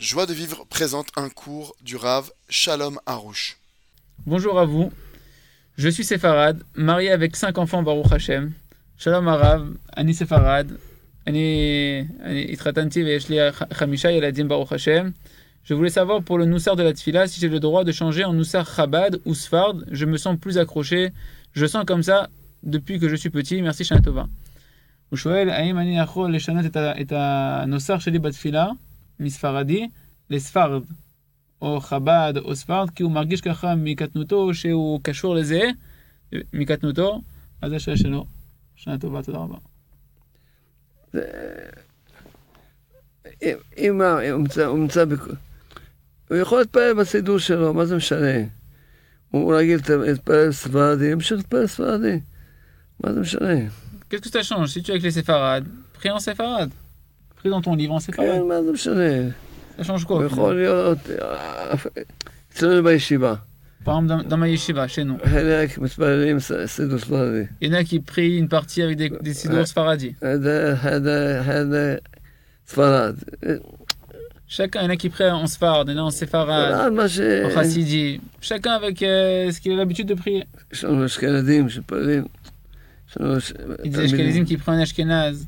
Joie de vivre présente un cours du Rav Shalom Harouche. Bonjour à vous. Je suis Séfarad, marié avec cinq enfants Baruch Hashem. Shalom Arav, Ani Séfarad, Ani Itratanti Veshli Chamisha Yeladim Baruch Hashem. Je voulais savoir pour le Noussar de la Tfila si j'ai le droit de changer en Noussar Chabad ou Sfard. Je me sens plus accroché. Je sens comme ça depuis que je suis petit. Merci Shana Tova. הוא שואל, האם אני יכול לשנות את, ה, את הנוסח שלי בתפילה מספרדי לספרד, או חב"ד או ספרד, כי הוא מרגיש ככה מקטנותו שהוא קשור לזה, מקטנותו, אז זה השאלה שלו. שנה טובה, תודה רבה. אם הוא נמצא, הוא יכול להתפלל בסידור שלו, מה זה משנה? הוא רגיל להתפלל ספרדי, ימשיך להתפלל ספרדי. מה זה משנה? Qu'est-ce que ça change Si tu es avec les séfarades, prie en séfarade. pris dans ton livre, hein, on sait pas. כן, Ça change quoi Par exemple, dans, ma yeshiva, chez nous. Il y en a qui prient une partie avec des, des siddur sfaradi. Chacun, il y en a qui prient en sfarad, il y en a en séfarad, en chassidi. Chacun avec euh, ce qu'il a l'habitude de prier. Il y a des ashkenazim qui prient en ashkenaz.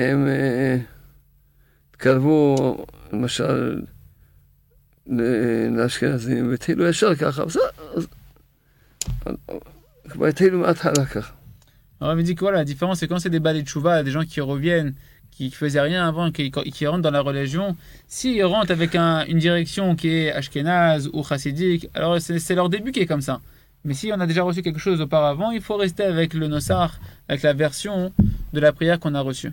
הם אה, התקרבו, למשל, ל- לאשכנזים, והתחילו ישר ככה, בסדר, אז... כבר התחילו מההתחלה ככה. Alors il dit que voilà, la différence c'est quand c'est des balais de chouva, des gens qui reviennent, qui faisaient rien avant, qui, qui rentrent dans la religion, s'ils rentrent avec un- une direction qui est ashkénaze ou chassidique, alors c'est c'est leur début qui est comme ça. Mais si on a déjà reçu quelque chose auparavant, il faut rester avec le nosar, avec la version de la prière qu'on a reçue.